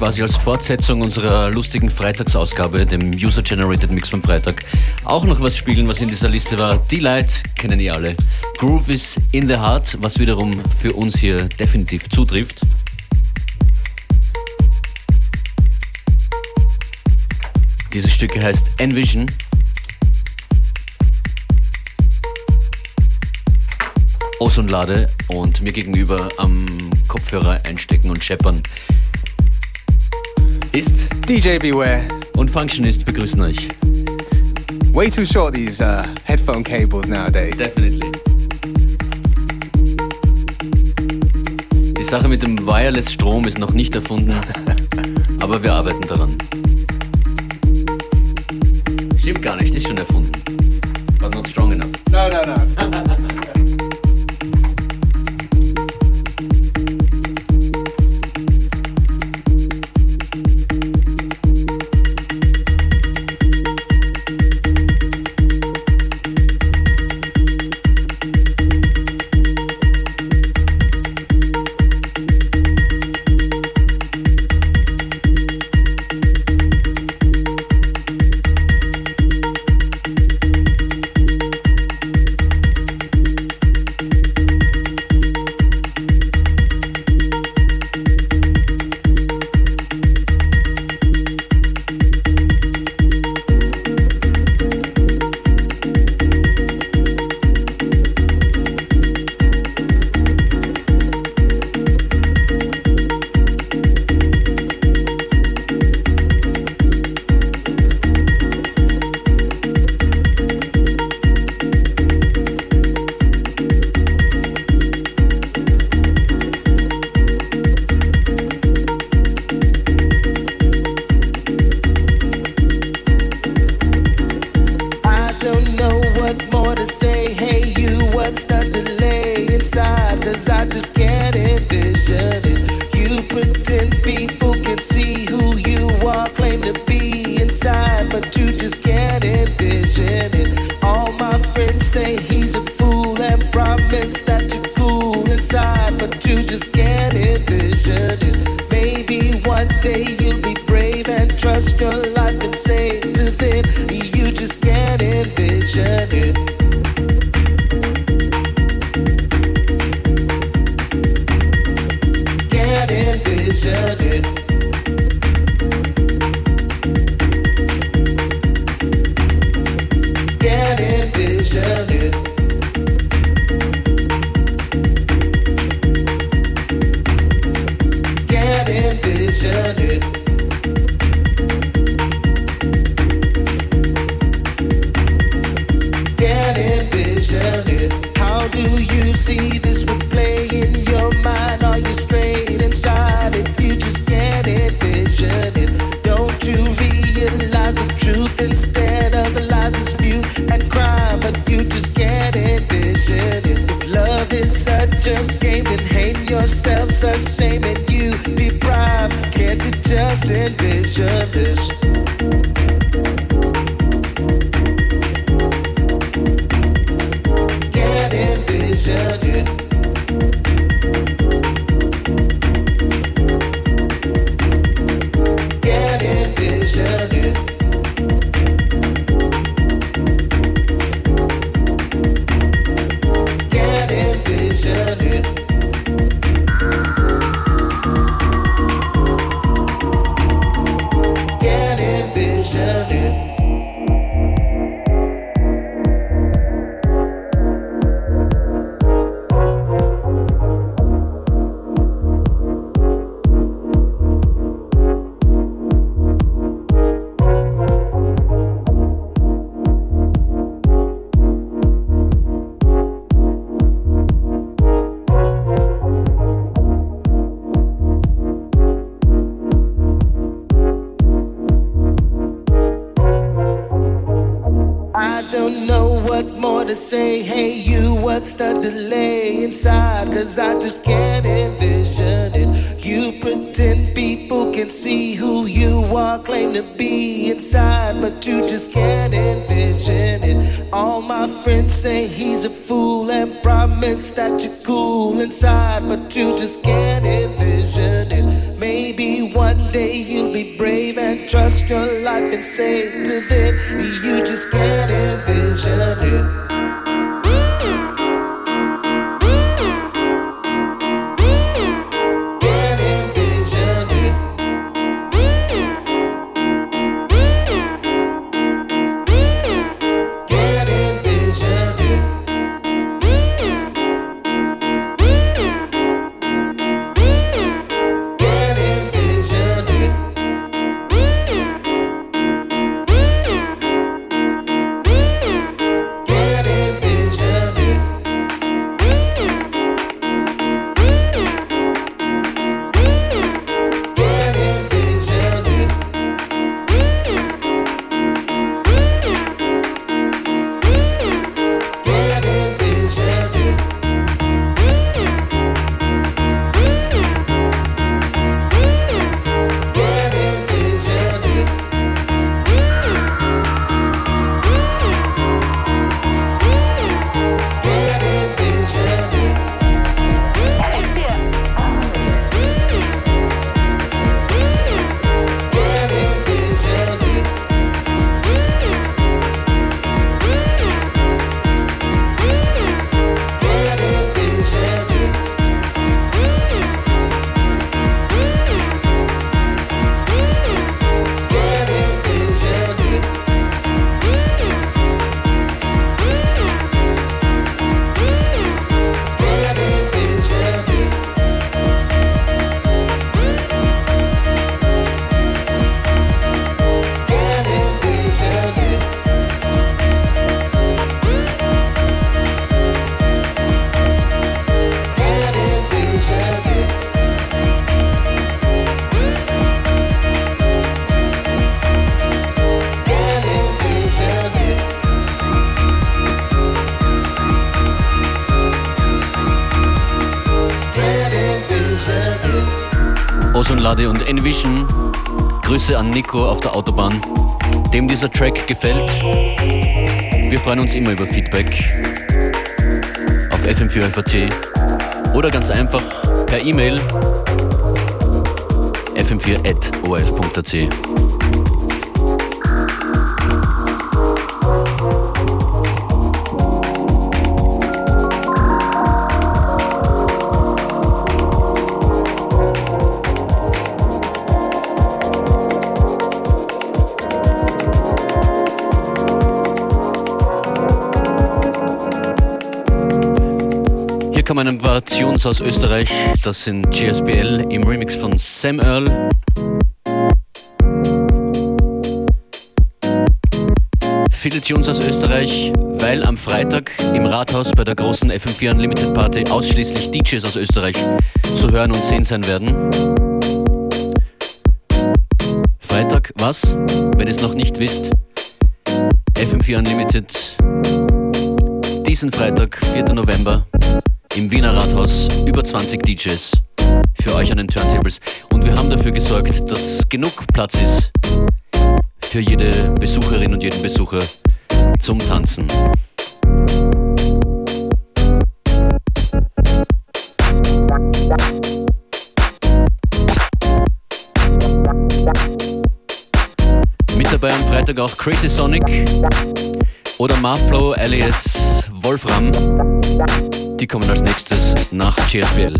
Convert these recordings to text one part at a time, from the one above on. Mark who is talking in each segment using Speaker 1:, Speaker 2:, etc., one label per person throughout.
Speaker 1: quasi als Fortsetzung unserer lustigen Freitagsausgabe, dem User-Generated Mix vom Freitag, auch noch was spielen, was in dieser Liste war. Delight kennen ihr alle. Groove is in the Heart, was wiederum für uns hier definitiv zutrifft. Dieses Stück heißt Envision. Ozonlade und mir gegenüber am Kopfhörer einstecken und scheppern ist
Speaker 2: DJ Beware
Speaker 1: und Functionist begrüßen euch.
Speaker 2: Way too short these uh, headphone cables nowadays.
Speaker 1: Definitely. Die Sache mit dem Wireless Strom ist noch nicht erfunden, aber wir arbeiten daran. Stimmt gar nicht, ist schon erfunden. But not strong enough.
Speaker 2: No, no, no. That you're cool inside, but you just can't envision it. Maybe one day you'll be brave and trust your life and say to them,
Speaker 1: Lade und Envision. Grüße an Nico auf der Autobahn, dem dieser Track gefällt. Wir freuen uns immer über Feedback auf fm4fat oder ganz einfach per E-Mail fm4.orf.at. ein paar Tunes aus Österreich. Das sind GSBL im Remix von Sam Earl. Viele Tunes aus Österreich, weil am Freitag im Rathaus bei der großen FM4 Unlimited Party ausschließlich DJs aus Österreich zu hören und sehen sein werden. Freitag, was? Wenn ihr es noch nicht wisst, FM4 Unlimited diesen Freitag, 4. November, im Wiener Rathaus über 20 DJs für euch an den Turntables. Und wir haben dafür gesorgt, dass genug Platz ist für jede Besucherin und jeden Besucher zum Tanzen. Mit dabei am Freitag auch Crazy Sonic oder Marflow alias Wolfram. Die kommen als nächstes nach GSBL.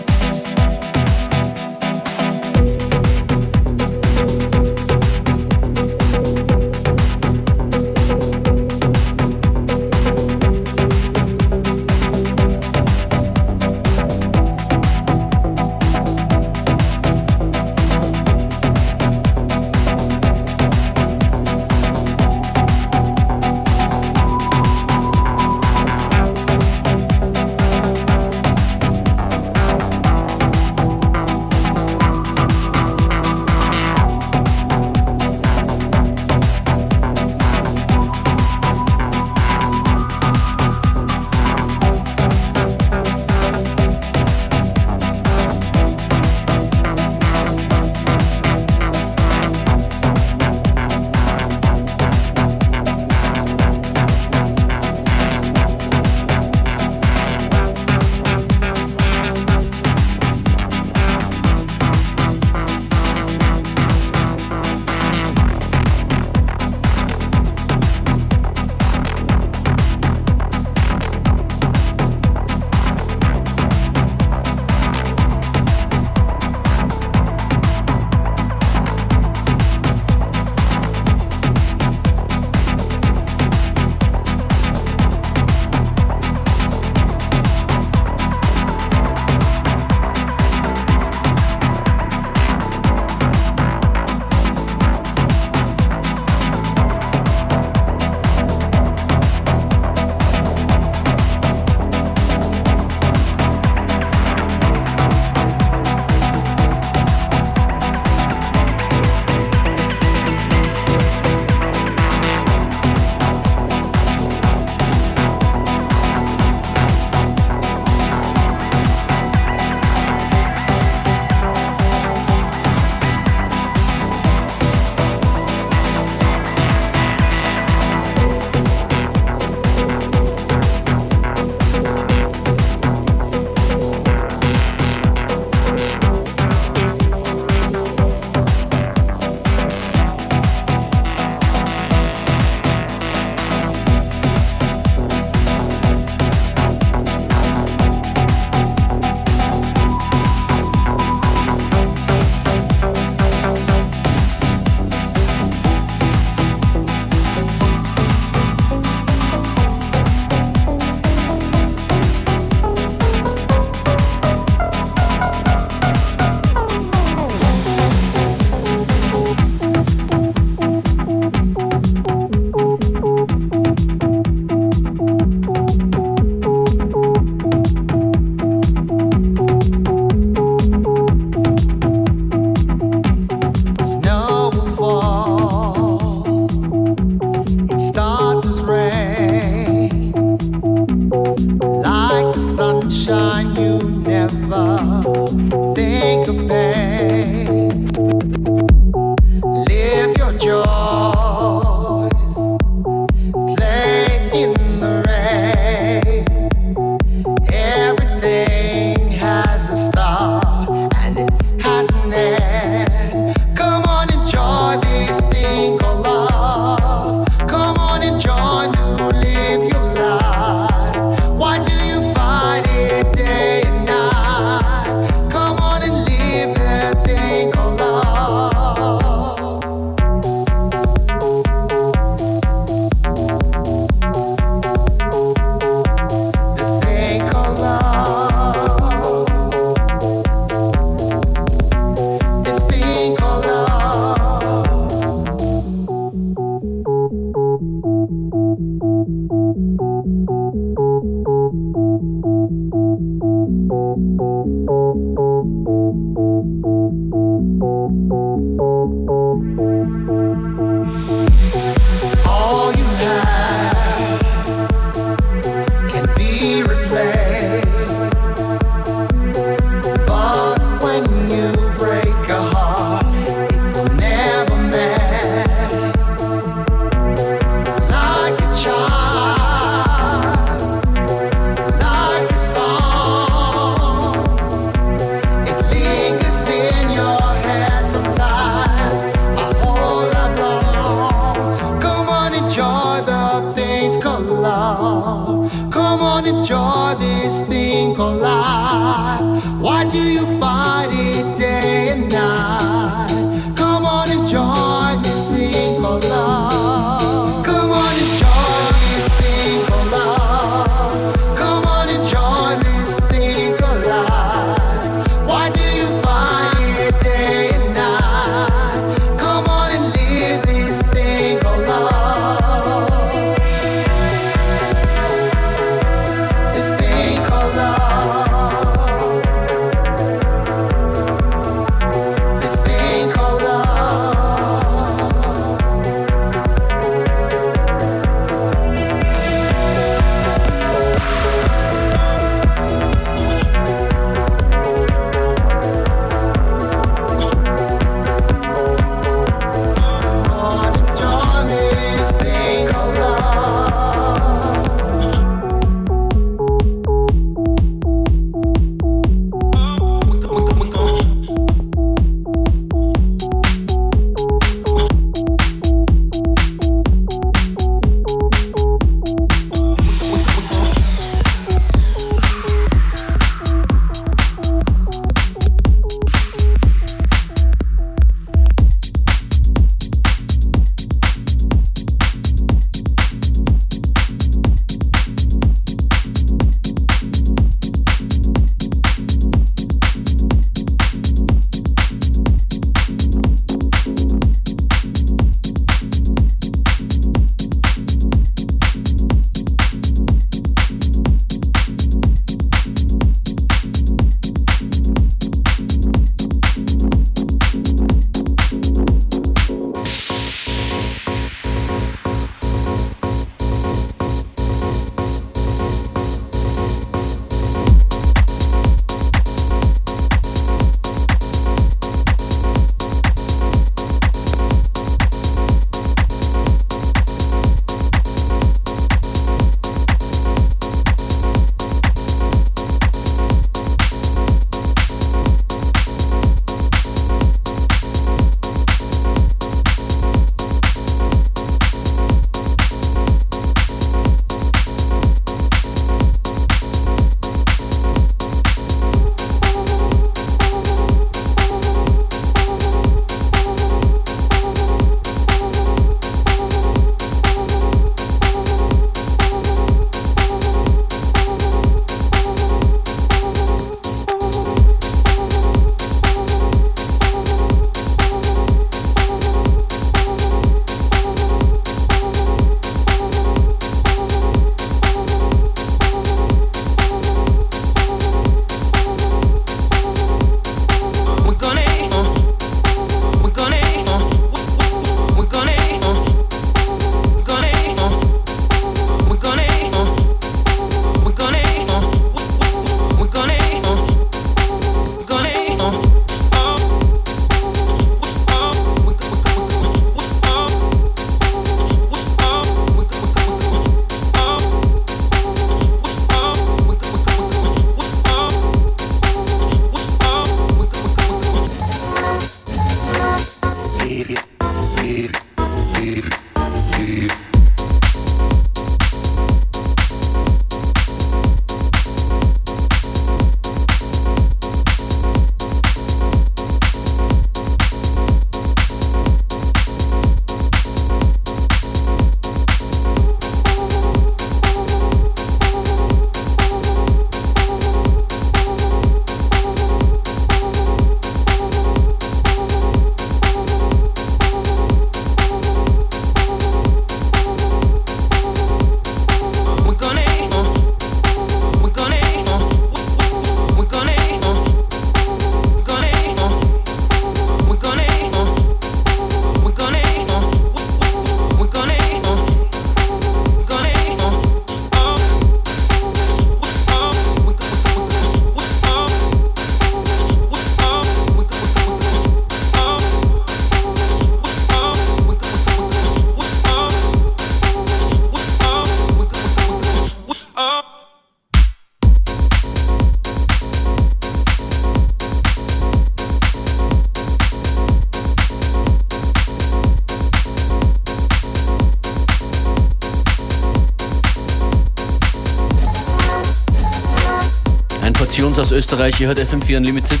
Speaker 1: Österreich. Ihr hört FM4 Unlimited.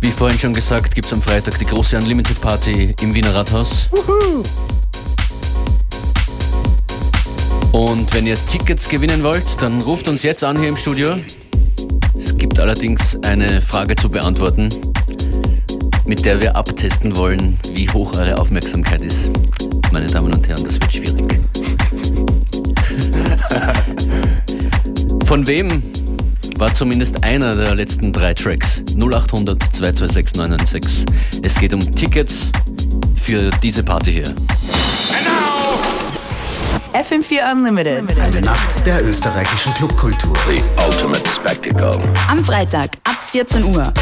Speaker 1: Wie vorhin schon gesagt, gibt es am Freitag die große Unlimited Party im Wiener Rathaus. Und wenn ihr Tickets gewinnen wollt, dann ruft uns jetzt an hier im Studio. Es gibt allerdings eine Frage zu beantworten, mit der wir abtesten wollen, wie hoch eure Aufmerksamkeit ist. Meine Damen und Herren, das wird schwierig. Von wem war zumindest einer der letzten drei Tracks? 0800 226 996. Es geht um Tickets für diese Party hier.
Speaker 3: FM4 Unlimited.
Speaker 4: Eine Nacht der österreichischen Clubkultur.
Speaker 5: The ultimate spectacle.
Speaker 6: Am Freitag ab 14 Uhr.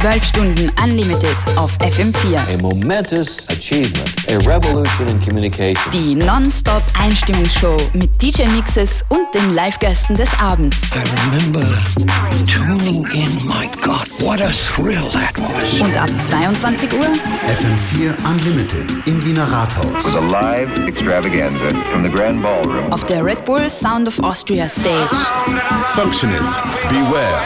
Speaker 6: 12 Stunden Unlimited auf FM4.
Speaker 7: A momentous achievement, a revolution in communication.
Speaker 6: Die Non-Stop-Einstimmungsshow mit DJ-Mixes und den Live-Gästen des Abends.
Speaker 5: I remember tuning in. My God, what a thrill that was.
Speaker 6: Und ab 22 Uhr
Speaker 4: FM4 Unlimited im Wiener Rathaus.
Speaker 8: a live extravaganza from the Grand Ballroom.
Speaker 6: auf der Red Bull Sound of Austria Stage.
Speaker 9: Functionist, beware.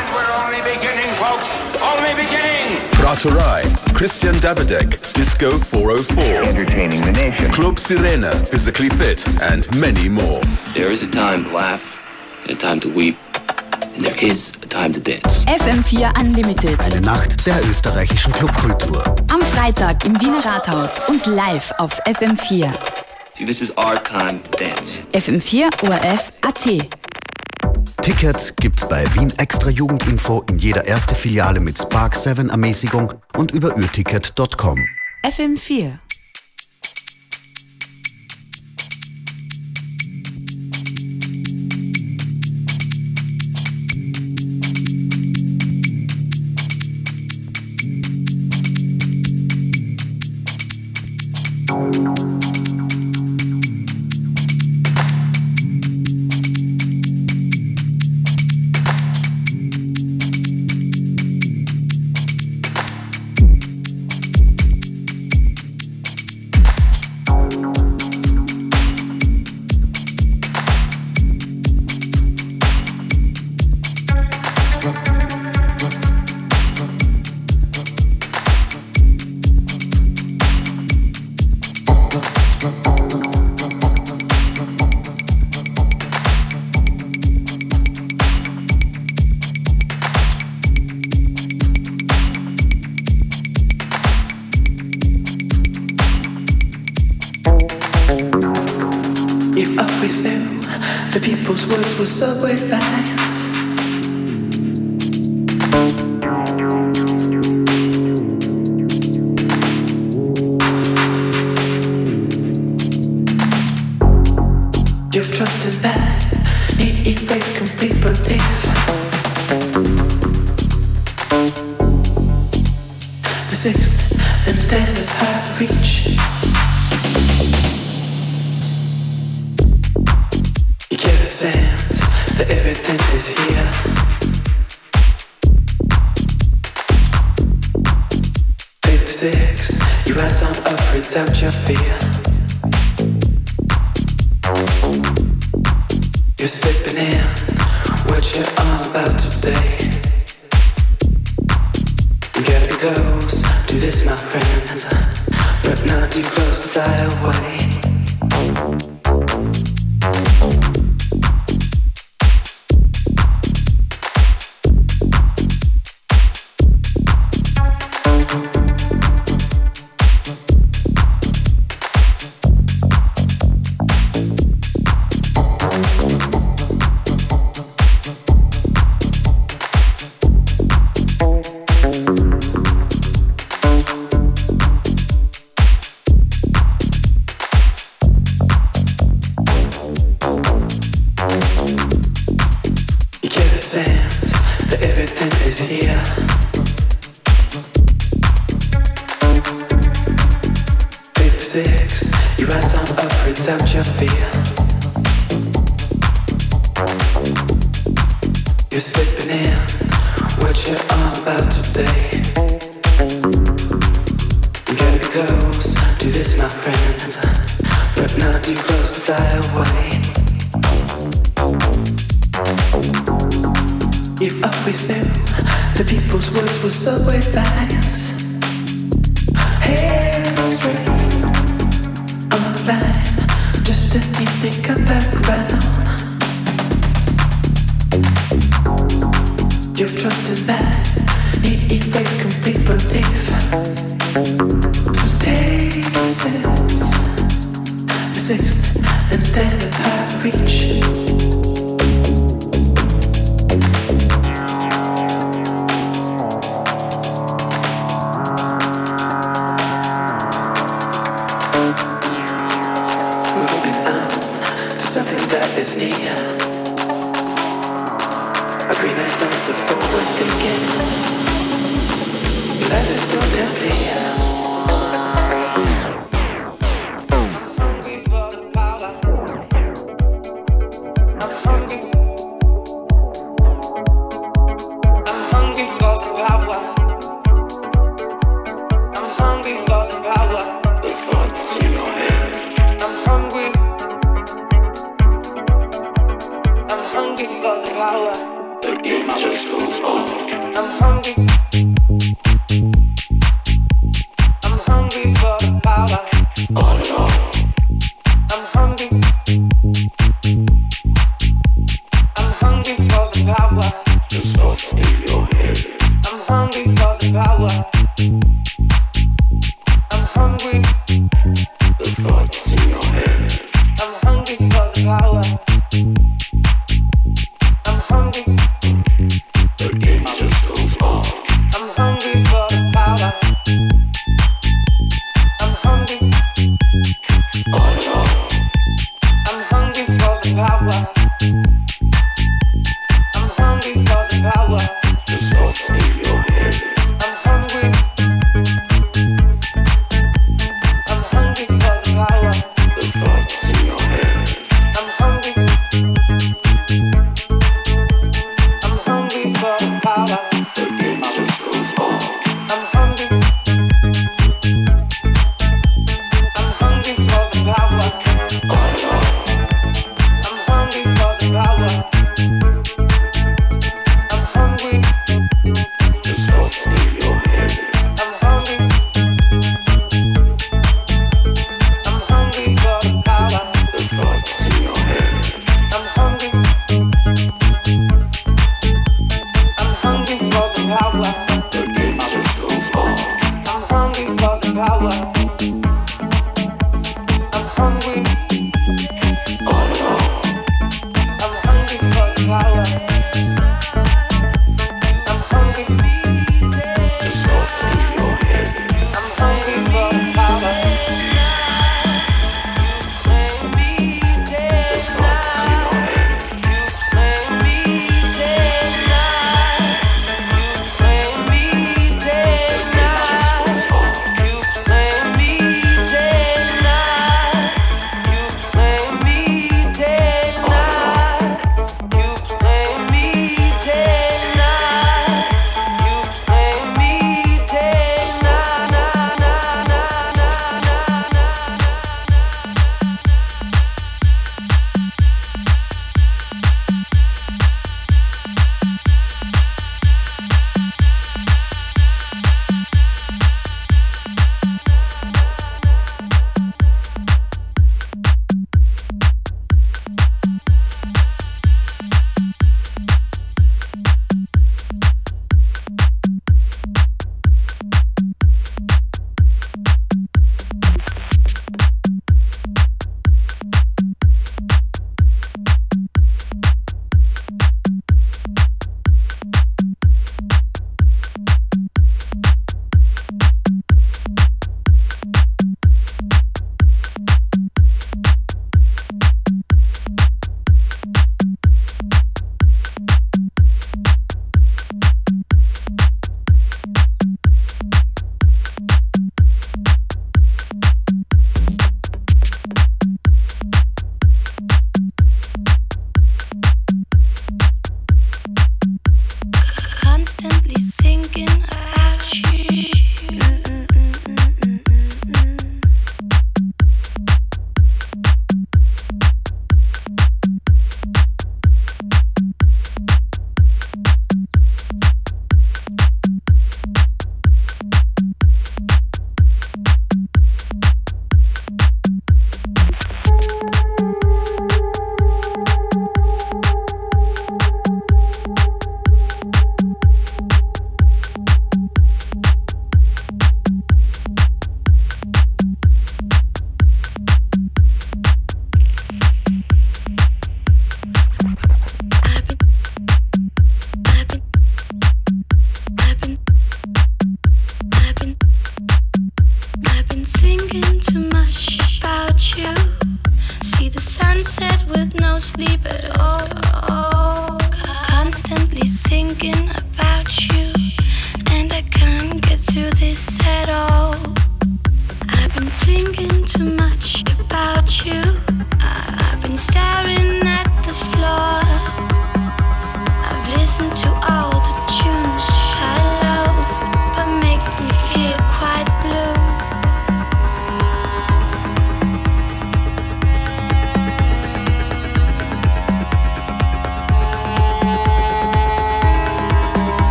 Speaker 9: Praterei, Christian Davidek, Disco 404,
Speaker 8: Entertaining the nation.
Speaker 9: Club Sirena, Physically Fit, and many more.
Speaker 7: There is a time to laugh, and a time to weep, and there is a time to dance.
Speaker 6: FM4 Unlimited.
Speaker 4: Eine Nacht der österreichischen Clubkultur.
Speaker 6: Am Freitag im Wiener Rathaus und live auf FM4.
Speaker 7: See, this is our time to dance.
Speaker 6: FM4 ORF AT.
Speaker 4: Tickets gibt's bei Wien Extra Jugendinfo in jeder erste Filiale mit Spark 7 Ermäßigung und über ürticket.com.
Speaker 3: FM4.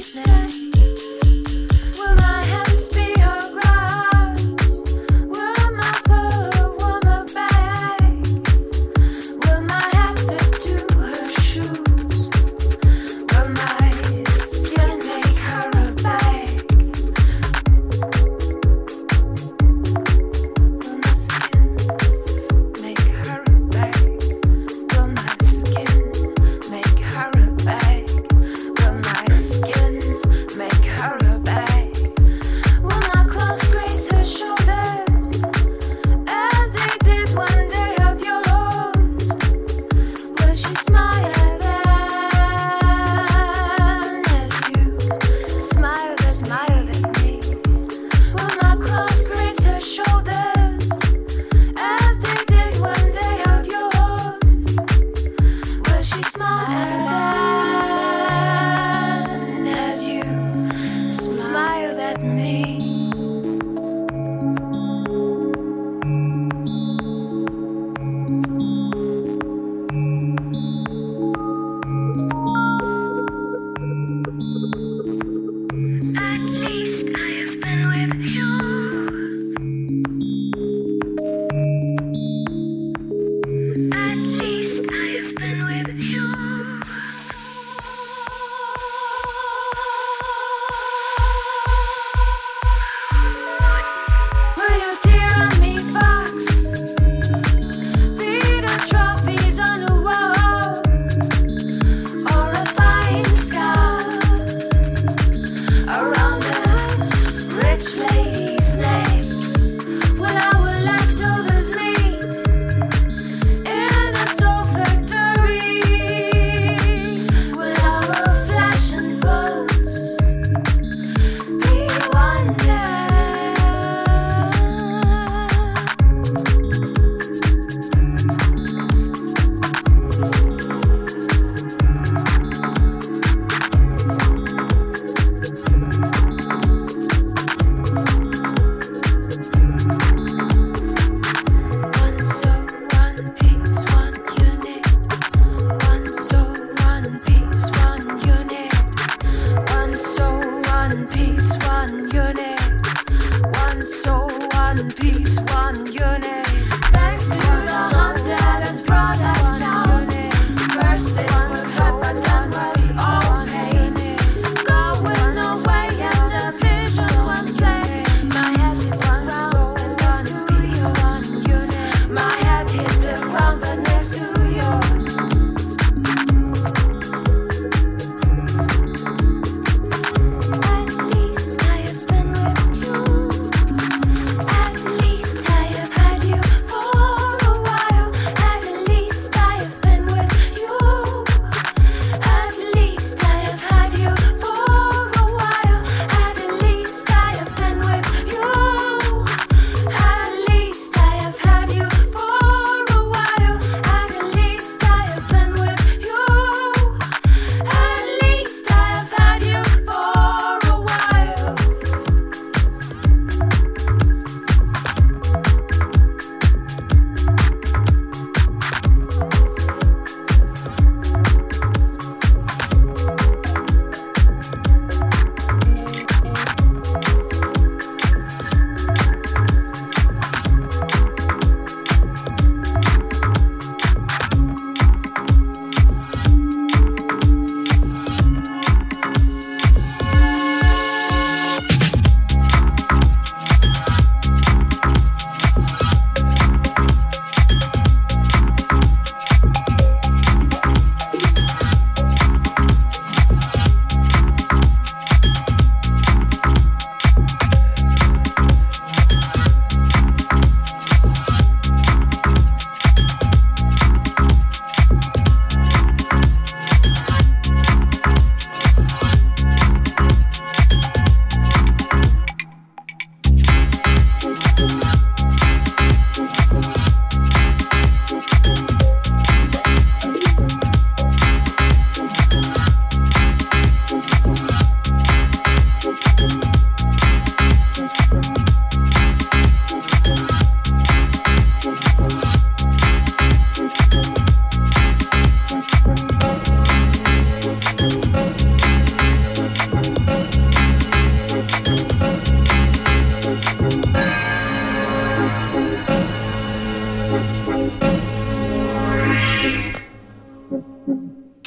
Speaker 10: easy.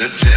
Speaker 10: The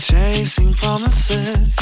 Speaker 11: Chasing promises.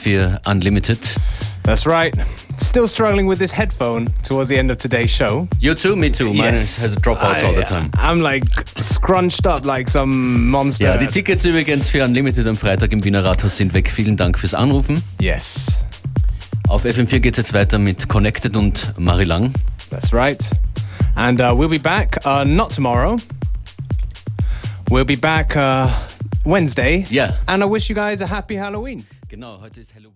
Speaker 1: FM4 Unlimited.
Speaker 12: That's right. Still struggling with this headphone towards the end of today's show.
Speaker 1: You too, me too. Mine has dropouts all the time.
Speaker 12: I'm like scrunched up like some monster.
Speaker 1: Ja, die Tickets übrigens für Unlimited am Freitag im Wiener Rathaus sind weg. Vielen Dank fürs Anrufen.
Speaker 12: Yes.
Speaker 1: Auf FM4 geht es jetzt weiter mit Connected und Marie Lang.
Speaker 12: That's right. And uh, we'll be back uh, not tomorrow. We'll be back uh, Wednesday.
Speaker 1: Yeah.
Speaker 12: And I wish you guys a happy Halloween.
Speaker 1: Genau, heute ist Halloween.